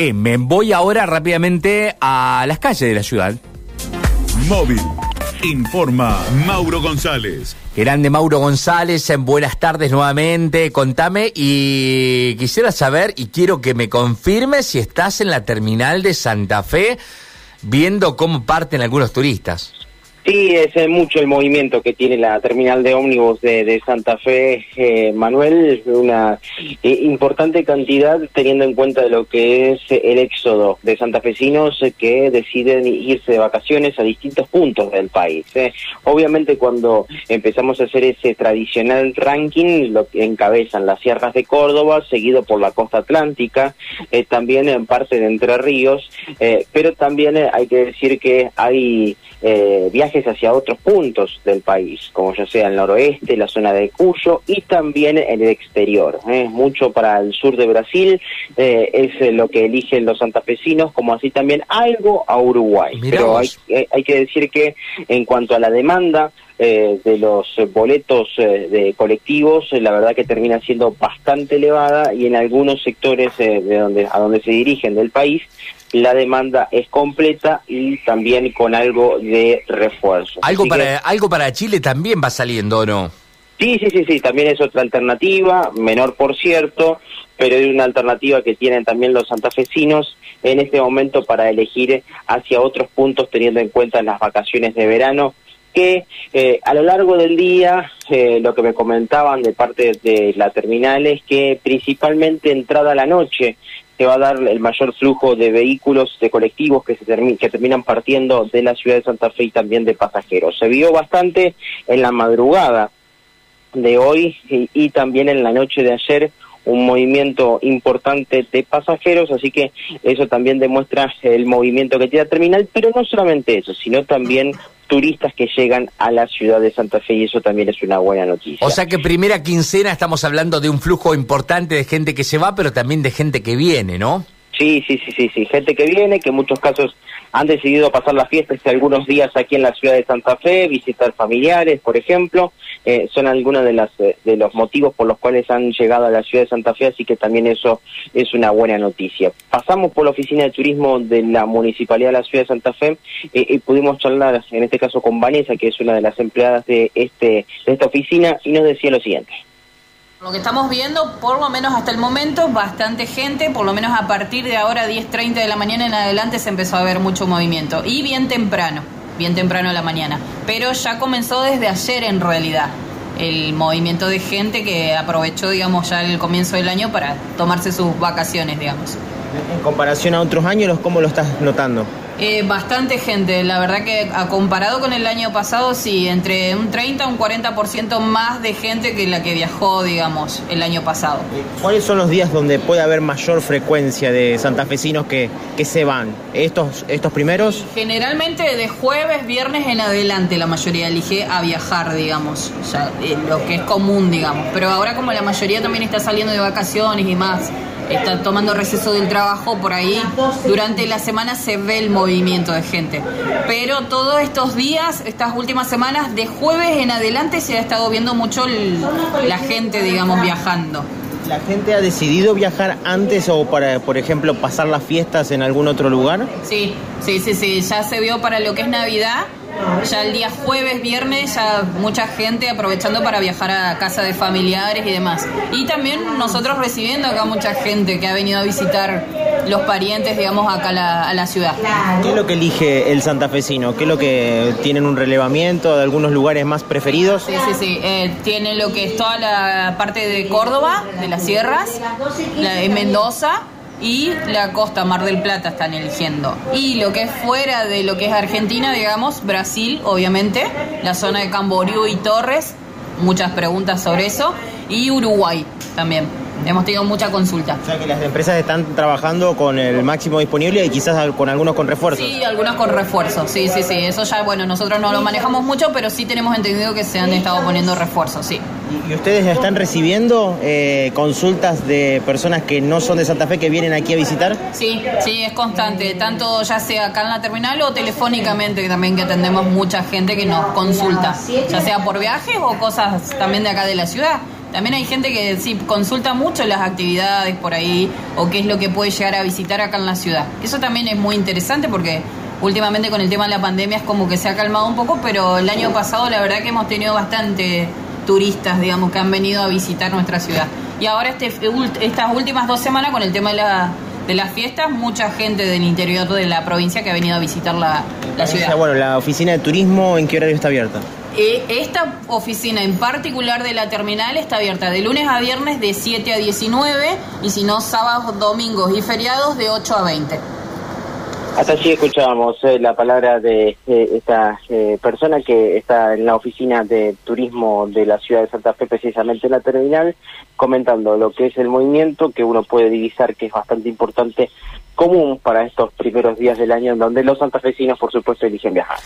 Eh, me voy ahora rápidamente a las calles de la ciudad. Móvil. Informa Mauro González. Grande Mauro González, en buenas tardes nuevamente. Contame y quisiera saber y quiero que me confirme si estás en la terminal de Santa Fe viendo cómo parten algunos turistas. Sí, es eh, mucho el movimiento que tiene la terminal de ómnibus de, Santa Fe, eh, Manuel, una eh, importante cantidad teniendo en cuenta de lo que es el éxodo de santafesinos que deciden irse de vacaciones a distintos puntos del país. Obviamente cuando empezamos a hacer ese tradicional ranking, lo que encabezan las sierras de Córdoba, seguido por la costa atlántica, también en parte de Entre Ríos, pero también hay que decir que hay viajes hacia otros puntos del país, como ya sea el noroeste, la zona de Cuyo y también en el exterior. ¿eh? Mucho para el sur de Brasil eh, es eh, lo que eligen los santafesinos, como así también algo a Uruguay. Pero hay, hay que decir que en cuanto a la demanda, de los boletos de colectivos, la verdad que termina siendo bastante elevada y en algunos sectores de donde a donde se dirigen del país la demanda es completa y también con algo de refuerzo. Algo para algo para Chile también va saliendo, ¿o no? Sí, sí, sí, sí, también es otra alternativa, menor por cierto, pero es una alternativa que tienen también los santafesinos en este momento para elegir hacia otros puntos teniendo en cuenta las vacaciones de verano que eh, a lo largo del día eh, lo que me comentaban de parte de la terminal es que principalmente entrada la noche se va a dar el mayor flujo de vehículos, de colectivos que, se que terminan partiendo de la ciudad de Santa Fe y también de pasajeros. Se vio bastante en la madrugada de hoy y, también en la noche de ayer un movimiento importante de pasajeros, así que eso también demuestra el movimiento que tiene la terminal, pero no solamente eso, sino también turistas que llegan a la ciudad de Santa Fe y eso también es una buena noticia. O sea que primera quincena estamos hablando de un flujo importante de gente que se va, pero también de gente que viene, ¿no? Sí, sí, sí, sí, sí, gente que viene, que en muchos casos han decidido pasar las fiestas algunos días aquí en la ciudad de Santa Fe, visitar familiares, por ejemplo, eh, son algunos de, las, eh, de los motivos por los cuales han llegado a la ciudad de Santa Fe, así que también eso es una buena noticia. Pasamos por la oficina de turismo de la Municipalidad de la ciudad de Santa Fe eh, y pudimos charlar, en este caso con Vanessa, que es una de las empleadas de, este, de esta oficina, y nos decía lo siguiente. Lo que estamos viendo, por lo menos hasta el momento, bastante gente, por lo menos a partir de ahora 10.30 de la mañana en adelante se empezó a ver mucho movimiento y bien temprano, bien temprano a la mañana, pero ya comenzó desde ayer en realidad el movimiento de gente que aprovechó, digamos, ya el comienzo del año para tomarse sus vacaciones, digamos. En comparación a otros años, ¿cómo lo estás notando? Eh, bastante gente, la verdad que a comparado con el año pasado, sí, entre un 30 a un 40% más de gente que la que viajó, digamos, el año pasado. ¿Cuáles son los días donde puede haber mayor frecuencia de santafesinos que, que se van? ¿Estos, estos primeros? Generalmente de jueves, viernes en adelante la mayoría elige a viajar, digamos, ya, eh, lo que es común, digamos. Pero ahora como la mayoría también está saliendo de vacaciones y más, está tomando receso del trabajo por ahí, durante la semana se ve el movimiento de gente. Pero todos estos días, estas últimas semanas, de jueves en adelante se ha estado viendo mucho la gente, digamos, viajando. ¿La gente ha decidido viajar antes o para, por ejemplo, pasar las fiestas en algún otro lugar? Sí, sí, sí, sí. Ya se vio para lo que es Navidad ya el día jueves, viernes, ya mucha gente aprovechando para viajar a casa de familiares y demás. Y también nosotros recibiendo acá mucha gente que ha venido a visitar los parientes, digamos, acá a la ciudad. ¿Qué es lo que elige el santafesino? ¿Qué es lo que tienen un relevamiento de algunos lugares más preferidos? Sí, sí, sí. Eh, tiene lo que es toda la parte de Córdoba, de las sierras, la de Mendoza y la costa Mar del Plata están eligiendo. Y lo que es fuera de lo que es Argentina, digamos, Brasil, obviamente, la zona de Camboriú y Torres, muchas preguntas sobre eso, y Uruguay también. Hemos tenido mucha consulta. O sea que las empresas están trabajando con el máximo disponible y quizás con algunos con refuerzos. Sí, algunos con refuerzos, sí, sí, sí. Eso ya, bueno, nosotros no lo manejamos mucho, pero sí tenemos entendido que se han estado poniendo refuerzos, sí. ¿Y ustedes están recibiendo eh, consultas de personas que no son de Santa Fe que vienen aquí a visitar? Sí, sí, es constante, tanto ya sea acá en la terminal o telefónicamente, que también que atendemos mucha gente que nos consulta, ya sea por viajes o cosas también de acá de la ciudad también hay gente que sí consulta mucho las actividades por ahí o qué es lo que puede llegar a visitar acá en la ciudad. Eso también es muy interesante porque últimamente con el tema de la pandemia es como que se ha calmado un poco, pero el año pasado la verdad que hemos tenido bastante turistas, digamos, que han venido a visitar nuestra ciudad. Y ahora este, estas últimas dos semanas con el tema de, la, de las fiestas, mucha gente del interior de la provincia que ha venido a visitar la, la ciudad. Bueno, la oficina de turismo, ¿en qué horario está abierta? Eh, esta oficina en particular de la terminal está abierta de lunes a viernes de 7 a 19 y si no sábados, domingos y feriados de 8 a 20. Hasta allí escuchábamos eh, la palabra de eh, esta persona que está en la oficina de turismo de la ciudad de Santa Fe, precisamente en la terminal, comentando lo que es el movimiento que uno puede divisar que es bastante importante común para estos primeros días del año en donde los santafesinos por supuesto eligen viajar.